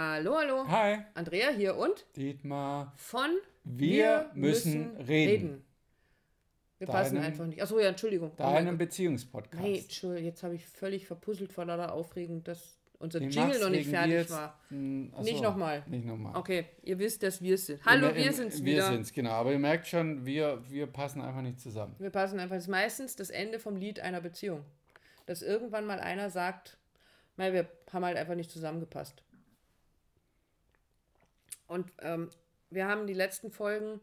Hallo, hallo. Hi, Andrea hier und Dietmar. von Wir müssen reden. Wir passen Deinem- einfach nicht. Achso, ja, Entschuldigung. Oh Deinem Gott. Beziehungspodcast. Hey, Entschuldigung, jetzt habe ich völlig verpuzzelt vor lauter Aufregung, dass unser Wie Jingle noch nicht fertig jetzt- war. Hm, ach Nicht nochmal. Nicht nochmal. Okay, ihr wisst, dass wir es sind. Hallo, Im- wir im- sind's Wir wieder. sind's, genau. Aber ihr merkt schon, wir, wir passen einfach nicht zusammen. Wir passen einfach. Das ist meistens das Ende vom Lied einer Beziehung. Dass irgendwann mal einer sagt, "Mei, wir haben halt einfach nicht zusammengepasst. Und ähm, wir haben die letzten Folgen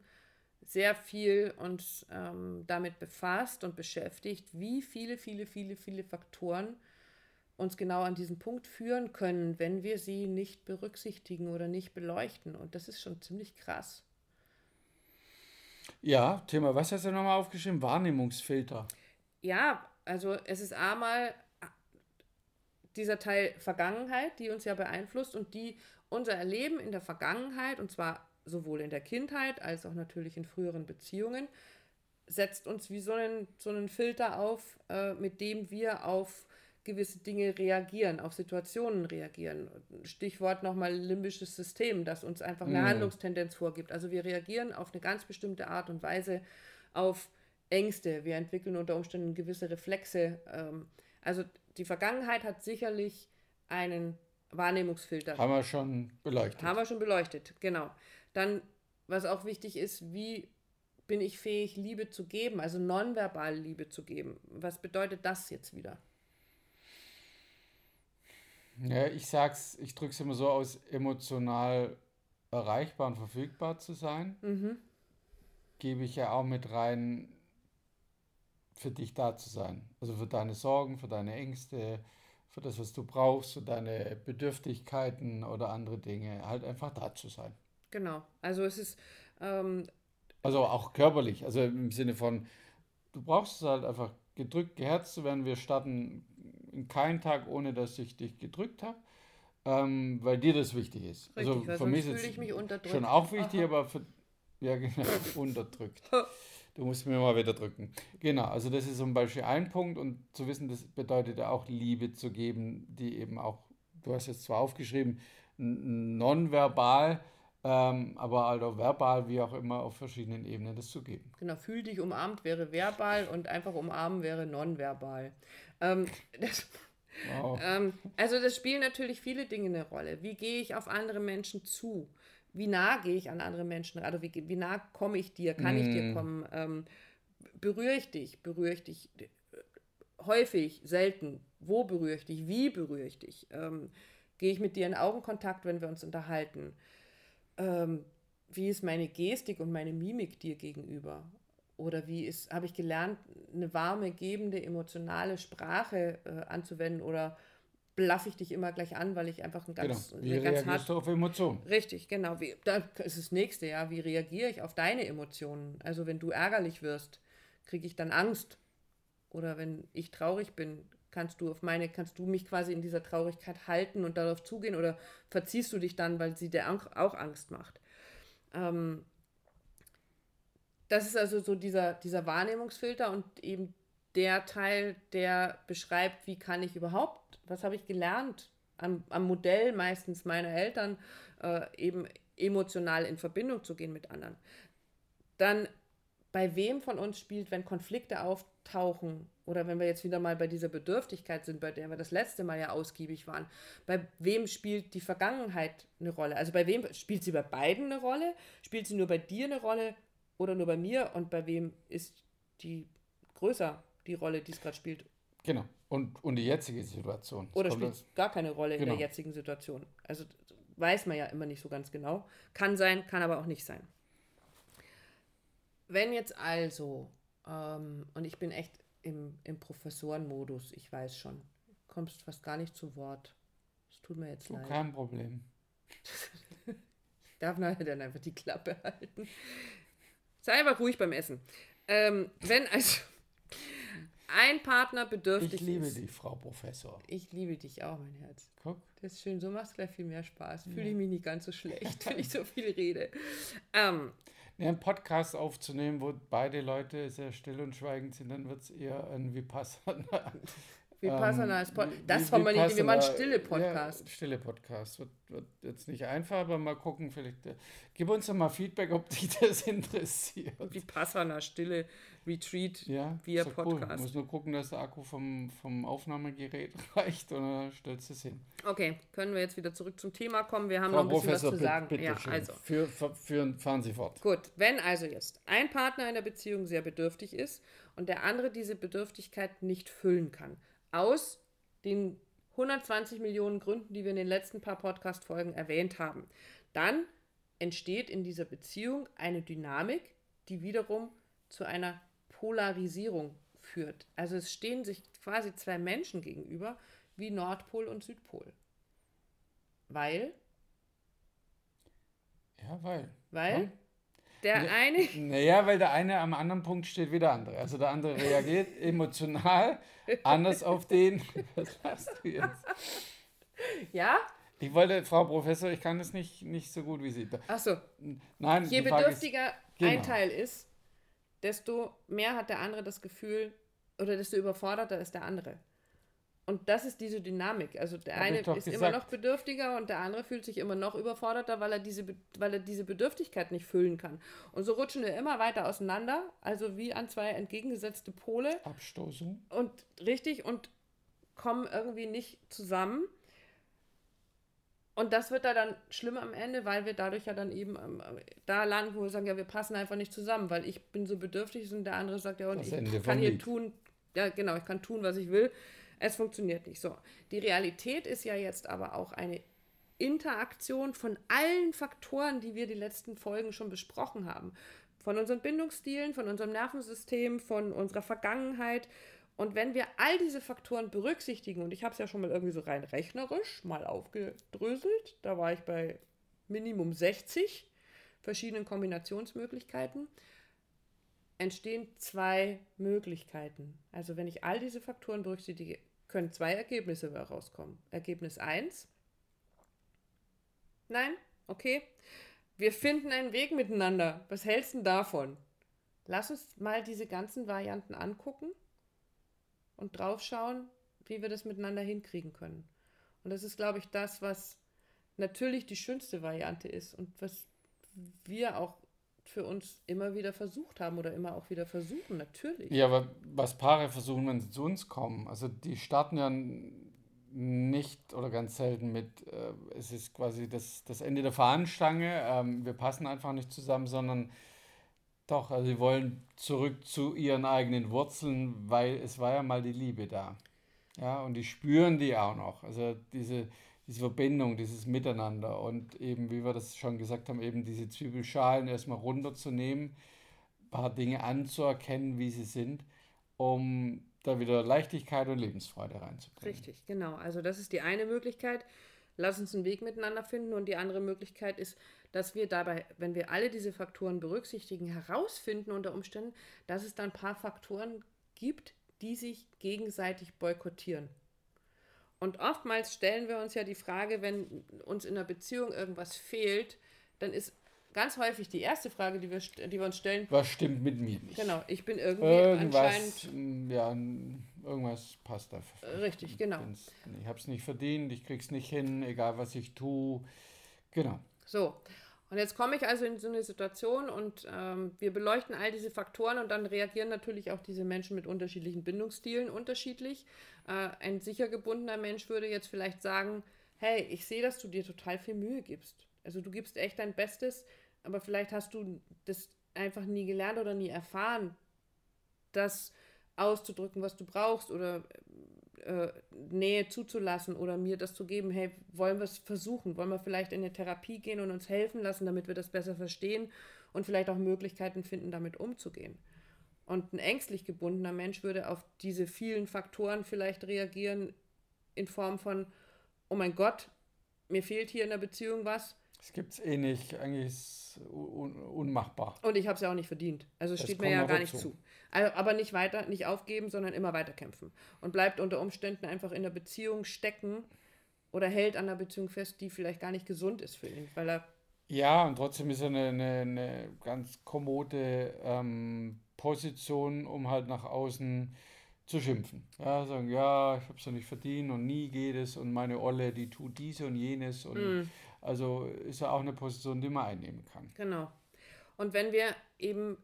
sehr viel uns ähm, damit befasst und beschäftigt, wie viele, viele, viele, viele Faktoren uns genau an diesen Punkt führen können, wenn wir sie nicht berücksichtigen oder nicht beleuchten. Und das ist schon ziemlich krass. Ja, Thema, was hast du nochmal aufgeschrieben? Wahrnehmungsfilter. Ja, also es ist einmal dieser Teil Vergangenheit, die uns ja beeinflusst und die unser Erleben in der Vergangenheit, und zwar sowohl in der Kindheit als auch natürlich in früheren Beziehungen, setzt uns wie so einen, so einen Filter auf, äh, mit dem wir auf gewisse Dinge reagieren, auf Situationen reagieren. Stichwort nochmal limbisches System, das uns einfach eine Mhm. Handlungstendenz vorgibt. Also wir reagieren auf eine ganz bestimmte Art und Weise auf Ängste. Wir entwickeln unter Umständen gewisse Reflexe. Ähm, also die Vergangenheit hat sicherlich einen Wahrnehmungsfilter. Haben wir schon beleuchtet. Haben wir schon beleuchtet, genau. Dann, was auch wichtig ist, wie bin ich fähig, Liebe zu geben, also nonverbal Liebe zu geben? Was bedeutet das jetzt wieder? Ja, ich sag's, ich drück's immer so aus, emotional erreichbar und verfügbar zu sein. Mhm. Gebe ich ja auch mit rein, für dich da zu sein. Also für deine Sorgen, für deine Ängste, für das, was du brauchst, für deine Bedürftigkeiten oder andere Dinge. Halt einfach da zu sein. Genau. Also es ist, ähm, Also auch körperlich, also im Sinne von, du brauchst es halt einfach gedrückt, geherzt zu werden. Wir starten in keinen Tag, ohne dass ich dich gedrückt habe, ähm, weil dir das wichtig ist. Richtig, also für mich ist es schon auch wichtig, Aha. aber für, ja genau, unterdrückt. Du musst mir mal wieder drücken. Genau, also das ist zum Beispiel ein Punkt und zu wissen, das bedeutet ja auch Liebe zu geben, die eben auch, du hast jetzt zwar aufgeschrieben, nonverbal, ähm, aber halt auch verbal, wie auch immer, auf verschiedenen Ebenen das zu geben. genau, fühl dich umarmt wäre verbal und einfach umarmen wäre nonverbal. Ähm, das, Wow. Ähm, also das spielen natürlich viele Dinge eine Rolle. Wie gehe ich auf andere Menschen zu? Wie nah gehe ich an andere Menschen? Also wie, wie nah komme ich dir? Kann ich dir Mm. kommen? Ähm, berühre ich dich? Berühre ich dich äh, häufig, selten? Wo berühre ich dich? Wie berühre ich dich? Ähm, gehe ich mit dir in Augenkontakt, wenn wir uns unterhalten? Ähm, wie ist meine Gestik und meine Mimik dir gegenüber? Oder wie ist, habe ich gelernt, eine warme, gebende, emotionale Sprache äh, anzuwenden oder blaffe ich dich immer gleich an, weil ich einfach ein Genau. ganz, Wie eine ganz hart du auf Emotionen? Richtig, genau. Wie, da ist das nächste, ja. Wie reagiere ich auf deine Emotionen? Also wenn du ärgerlich wirst, kriege ich dann Angst. Oder wenn ich traurig bin, kannst du auf meine, kannst du mich quasi in dieser Traurigkeit halten und darauf zugehen oder verziehst du dich dann, weil sie dir auch auch Angst macht. Ähm, das ist also so dieser, dieser Wahrnehmungsfilter und eben der Teil, der beschreibt, wie kann ich überhaupt, was habe ich gelernt am, am Modell meistens meiner Eltern, äh, eben emotional in Verbindung zu gehen mit anderen. Dann bei wem von uns spielt, wenn Konflikte auftauchen oder wenn wir jetzt wieder mal bei dieser Bedürftigkeit sind, bei der wir das letzte Mal ja ausgiebig waren, bei wem spielt die Vergangenheit eine Rolle? Also bei wem spielt sie bei beiden eine Rolle? Spielt sie nur bei dir eine Rolle oder nur bei mir? Und bei wem ist die größer, die Rolle, die es gerade spielt? Genau. Und, und die jetzige Situation. Es Oder spielt das- gar keine Rolle in Genau. der jetzigen Situation? Also weiß man ja immer nicht so ganz genau. Kann sein, kann aber auch nicht sein. Wenn jetzt also, ähm, und ich bin echt im, im Professorenmodus, ich weiß schon, kommst fast gar nicht zu Wort. Es tut mir jetzt So, leid. kein Problem. Ich darf nachher dann einfach die Klappe halten. Sei einfach ruhig beim Essen. Ähm, wenn also ein Partner bedürftig Ich liebe ist. dich, Frau Professor. Ich liebe dich auch, mein Herz. Guck. Das ist schön, so macht es gleich viel mehr Spaß. Fühle ich mich nicht ganz so schlecht, wenn ich so viel rede. Ähm, Ja, einen Podcast aufzunehmen, wo beide Leute sehr still und schweigend sind, dann wird es eher ein Vipassana. Vipassana Ähm, ist Pod Vi- Das formuliert, wir machen stille Podcast. Ja, stille Podcast. Wird, wird jetzt nicht einfach, aber mal gucken, vielleicht. Äh, gib uns doch mal Feedback, ob dich das interessiert. Vipassana, stille Retreat. Ja, via doch cool. Podcast. Muss nur gucken, dass der Akku vom, vom Aufnahmegerät reicht und dann stellst du es hin. Okay, können wir jetzt wieder zurück zum Thema kommen. Wir haben Frau noch ein bisschen Professor, was zu bitte, sagen. bitte ja, schön. also. Für, für, für, fahren Sie fort. Gut, wenn also jetzt ein Partner in der Beziehung sehr bedürftig ist und der andere diese Bedürftigkeit nicht füllen kann, aus den 120 Millionen Gründen, die wir in den letzten paar Podcast-Folgen erwähnt haben, dann entsteht in dieser Beziehung eine Dynamik, die wiederum zu einer Polarisierung führt. Also es stehen sich quasi zwei Menschen gegenüber, wie Nordpol und Südpol. Weil, Ja, weil. weil Ja. der Ja. eine Naja, weil der eine am anderen Punkt steht wie der andere. Also der andere reagiert emotional anders auf den. Was machst du jetzt? Ja? Ich wollte, Frau Professor, ich kann es nicht, nicht so gut wie Sie. Achso, Nein, je Frage ist- bedürftiger Genau. ein Teil ist, desto mehr hat der andere das Gefühl, oder desto überforderter ist der andere. Und das ist diese Dynamik. Also der Hab eine ist immer gesagt. noch bedürftiger und der andere fühlt sich immer noch überforderter, weil er diese, weil er diese Bedürftigkeit nicht füllen kann. Und so rutschen wir immer weiter auseinander, also wie an zwei entgegengesetzte Pole. Abstoßung. Und richtig und kommen irgendwie nicht zusammen. Und das wird da dann schlimm am Ende, weil wir dadurch ja dann eben ähm, da landen, wo wir sagen, ja, wir passen einfach nicht zusammen, weil ich bin so bedürftig und der andere sagt, ja, und Das ich Ende kann hier Lied. tun, ja, genau, ich kann tun, was ich will. Es funktioniert nicht so. Die Realität ist ja jetzt aber auch eine Interaktion von allen Faktoren, die wir die letzten Folgen schon besprochen haben. Von unseren Bindungsstilen, von unserem Nervensystem, von unserer Vergangenheit. Und wenn wir all diese Faktoren berücksichtigen, und ich habe es ja schon mal irgendwie so rein rechnerisch mal aufgedröselt, da war ich bei Minimum 60 verschiedenen Kombinationsmöglichkeiten, entstehen zwei Möglichkeiten. Also wenn ich all diese Faktoren berücksichtige, können zwei Ergebnisse herauskommen. Ergebnis 1. Nein? Okay. Wir finden einen Weg miteinander. Was hältst du davon? Lass uns mal diese ganzen Varianten angucken und draufschauen, wie wir das miteinander hinkriegen können. Und das ist, glaube ich, das, was natürlich die schönste Variante ist und was wir auch für uns immer wieder versucht haben oder immer auch wieder versuchen, natürlich. Ja, aber was Paare versuchen, wenn sie zu uns kommen, also die starten ja nicht oder ganz selten mit, äh, es ist quasi das, das Ende der Fahnenstange, ähm, wir passen einfach nicht zusammen, sondern doch, also sie wollen zurück zu ihren eigenen Wurzeln, weil es war ja mal die Liebe da. Ja, und die spüren die auch noch. Also diese, diese Verbindung, dieses Miteinander und eben, wie wir das schon gesagt haben, eben diese Zwiebelschalen erstmal runterzunehmen, ein paar Dinge anzuerkennen, wie sie sind, um da wieder Leichtigkeit und Lebensfreude reinzubringen. Richtig, genau. Also das ist die eine Möglichkeit. Lass uns einen Weg miteinander finden. Und die andere Möglichkeit ist, dass wir dabei, wenn wir alle diese Faktoren berücksichtigen, herausfinden unter Umständen, dass es dann ein paar Faktoren gibt, die sich gegenseitig boykottieren. Und oftmals stellen wir uns ja die Frage, wenn uns in einer Beziehung irgendwas fehlt, dann ist ganz häufig die erste Frage, die wir, die wir uns stellen, Was stimmt mit mir nicht? genau, ich bin irgendwie Irgendwas, anscheinend mm, ja, irgendwas passt da. richtig, genau. Ich habe es nicht verdient, ich krieg's nicht hin, egal was ich tue. Genau. So, und jetzt komme ich also in so eine Situation und ähm, wir beleuchten all diese Faktoren und dann reagieren natürlich auch diese Menschen mit unterschiedlichen Bindungsstilen unterschiedlich. Äh, ein sicher gebundener Mensch würde jetzt vielleicht sagen, hey, ich sehe, dass du dir total viel Mühe gibst. Also du gibst echt dein Bestes, aber vielleicht hast du das einfach nie gelernt oder nie erfahren, das auszudrücken, was du brauchst oder äh, Nähe zuzulassen oder mir das zu geben, hey, wollen wir es versuchen? Wollen wir vielleicht in eine Therapie gehen und uns helfen lassen, damit wir das besser verstehen und vielleicht auch Möglichkeiten finden, damit umzugehen? Und ein ängstlich gebundener Mensch würde auf diese vielen Faktoren vielleicht reagieren in Form von, oh mein Gott, mir fehlt hier in der Beziehung was Es gibt's eh nicht, eigentlich ist es un unmachbar. und ich habe es ja auch nicht verdient. Also es Das steht mir ja gar nicht dazu. zu. Also, aber nicht weiter, nicht aufgeben, sondern immer weiter kämpfen. Und bleibt unter Umständen einfach in der Beziehung stecken oder hält an der Beziehung fest, die vielleicht gar nicht gesund ist für ihn, weil er Ja, und trotzdem ist er eine, eine, eine ganz kommode ähm, Position, um halt nach außen zu schimpfen. Ja, sagen, ja, ich habe es ja nicht verdient und nie geht es und meine Olle, die tut dies und jenes. Und Mm. Also ist ja auch eine Position, die man einnehmen kann. Genau. Und wenn wir eben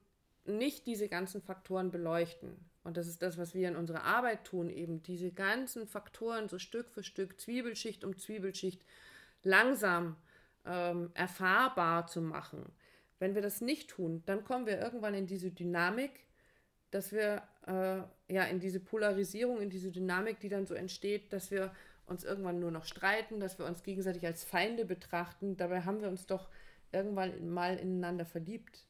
nicht diese ganzen Faktoren beleuchten, und das ist das, was wir in unserer Arbeit tun, eben diese ganzen Faktoren so Stück für Stück, Zwiebelschicht um Zwiebelschicht, langsam ähm, erfahrbar zu machen. Wenn wir das nicht tun, dann kommen wir irgendwann in diese Dynamik, dass wir äh, ja in diese Polarisierung, in diese Dynamik, die dann so entsteht, dass wir uns irgendwann nur noch streiten, dass wir uns gegenseitig als Feinde betrachten. Dabei haben wir uns doch irgendwann mal ineinander verliebt.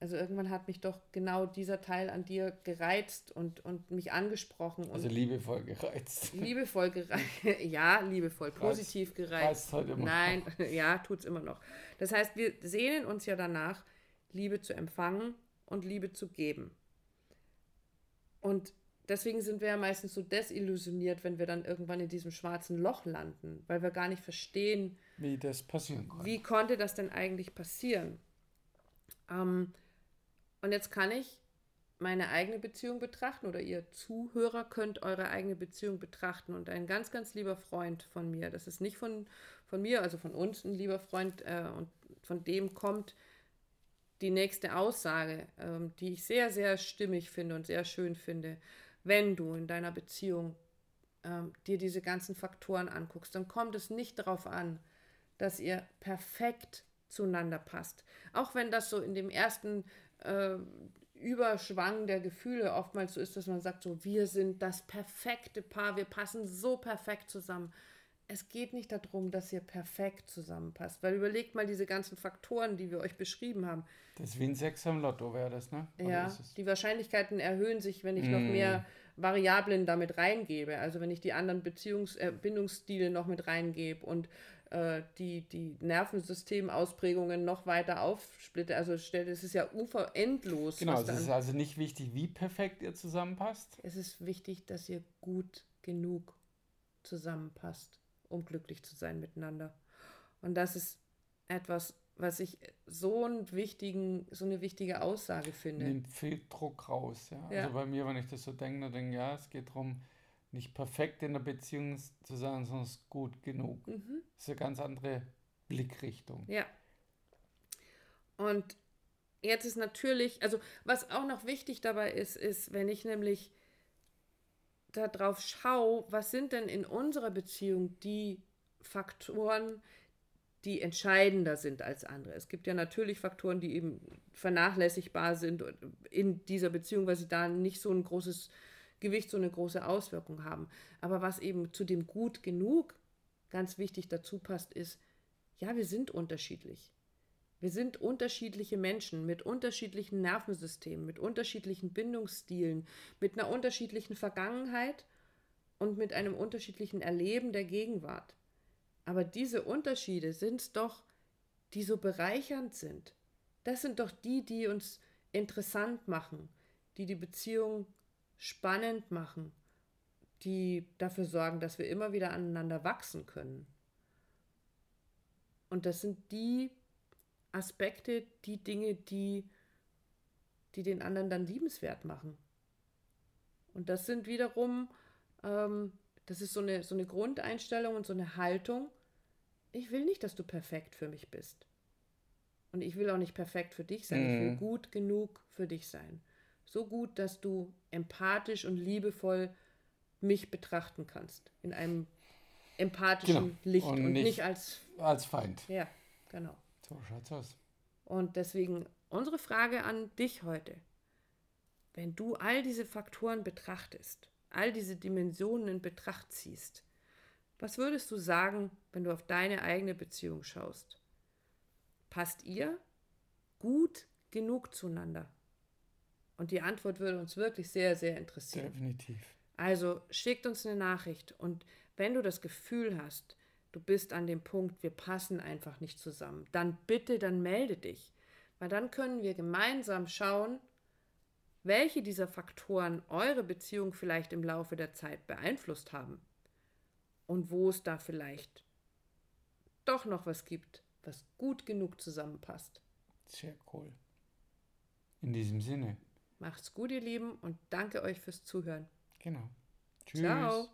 Also irgendwann hat mich doch genau dieser Teil an dir gereizt und, und mich angesprochen und Also liebevoll gereizt. liebevoll gereizt. ja, liebevoll, positiv gereizt. reizt halt immer Nein, ja, tut's immer noch. Das heißt, wir sehnen uns ja danach, Liebe zu empfangen und Liebe zu geben. Und deswegen sind wir ja meistens so desillusioniert, wenn wir dann irgendwann in diesem schwarzen Loch landen, weil wir gar nicht verstehen, Wie das passieren kann. wie konnte das denn eigentlich passieren? Ähm, und jetzt kann ich meine eigene Beziehung betrachten oder ihr Zuhörer könnt eure eigene Beziehung betrachten. Und ein ganz, ganz lieber Freund von mir, das ist nicht von, von mir, also von uns ein lieber Freund, äh, und von dem kommt die nächste Aussage, ähm, die ich sehr, sehr stimmig finde und sehr schön finde. Wenn du in deiner Beziehung ähm, dir diese ganzen Faktoren anguckst, dann kommt es nicht darauf an, dass ihr perfekt zueinander passt. Auch wenn das so in dem ersten äh, Überschwang der Gefühle oftmals so ist, dass man sagt, so wir sind das perfekte Paar, wir passen so perfekt zusammen. Es geht nicht darum, dass ihr perfekt zusammenpasst, weil überlegt mal diese ganzen Faktoren, die wir euch beschrieben haben. Das ist wie ein Sechs am Lotto wäre das, ne? Oder Ja, die Wahrscheinlichkeiten erhöhen sich, wenn ich noch Mm. mehr Variablen damit reingebe. Also wenn ich die anderen Beziehungs äh, Bindungsstile noch mit reingebe und äh, die, die Nervensystemausprägungen noch weiter aufsplitte. Also es ist ja uferendlos. Genau, es ist also nicht wichtig, wie perfekt ihr zusammenpasst. es ist wichtig, dass ihr gut genug zusammenpasst, um glücklich zu sein miteinander. Und das ist etwas, was ich so einen wichtigen, so eine wichtige Aussage finde. Nimmt viel Druck raus. Ja? Ja. Also bei mir, wenn ich das so denke, dann denke ich, ja, es geht darum, nicht perfekt in der Beziehung zu sein, sondern gut genug. Mhm. Das ist eine ganz andere Blickrichtung. Ja. Und jetzt ist natürlich, also was auch noch wichtig dabei ist, ist, wenn ich nämlich darauf schaue, was sind denn in unserer Beziehung die Faktoren, die entscheidender sind als andere. Es gibt ja natürlich Faktoren, die eben vernachlässigbar sind in dieser Beziehung, weil sie da nicht so ein großes Gewicht, so eine große Auswirkung haben. Aber was eben zu dem gut genug ganz wichtig dazu passt, ist, ja, wir sind unterschiedlich. Wir sind unterschiedliche Menschen mit unterschiedlichen Nervensystemen, mit unterschiedlichen Bindungsstilen, mit einer unterschiedlichen Vergangenheit und mit einem unterschiedlichen Erleben der Gegenwart. Aber diese Unterschiede sind es doch, die so bereichernd sind. Das sind doch die, die uns interessant machen, die die Beziehung spannend machen, die dafür sorgen, dass wir immer wieder aneinander wachsen können. Und das sind die Aspekte, die Dinge, die, die den anderen dann liebenswert machen. Und das sind wiederum, ähm, das ist so eine, so eine Grundeinstellung und so eine Haltung. Ich will nicht, dass du perfekt für mich bist. Und ich will auch nicht perfekt für dich sein. Ich will Mhm. gut genug für dich sein. So gut, dass du empathisch und liebevoll mich betrachten kannst. In einem empathischen Genau. Licht Und und, nicht- nicht als. Als Feind. Ja, genau. So schaut's aus. Und deswegen unsere Frage an dich heute. Wenn du all diese Faktoren betrachtest, all diese Dimensionen in Betracht ziehst, was würdest du sagen, wenn du auf deine eigene Beziehung schaust? Passt ihr gut genug zueinander? Und die Antwort würde uns wirklich sehr, sehr interessieren. Definitiv. Also schickt uns eine Nachricht und wenn du das Gefühl hast, du bist an dem Punkt, wir passen einfach nicht zusammen, dann bitte, dann melde dich. Weil dann können wir gemeinsam schauen, welche dieser Faktoren eure Beziehung vielleicht im Laufe der Zeit beeinflusst haben. Und wo es da vielleicht doch noch was gibt, was gut genug zusammenpasst. Sehr cool. In diesem Sinne, Macht's gut, ihr Lieben, und danke euch fürs Zuhören. Genau. Tschüss. Ciao.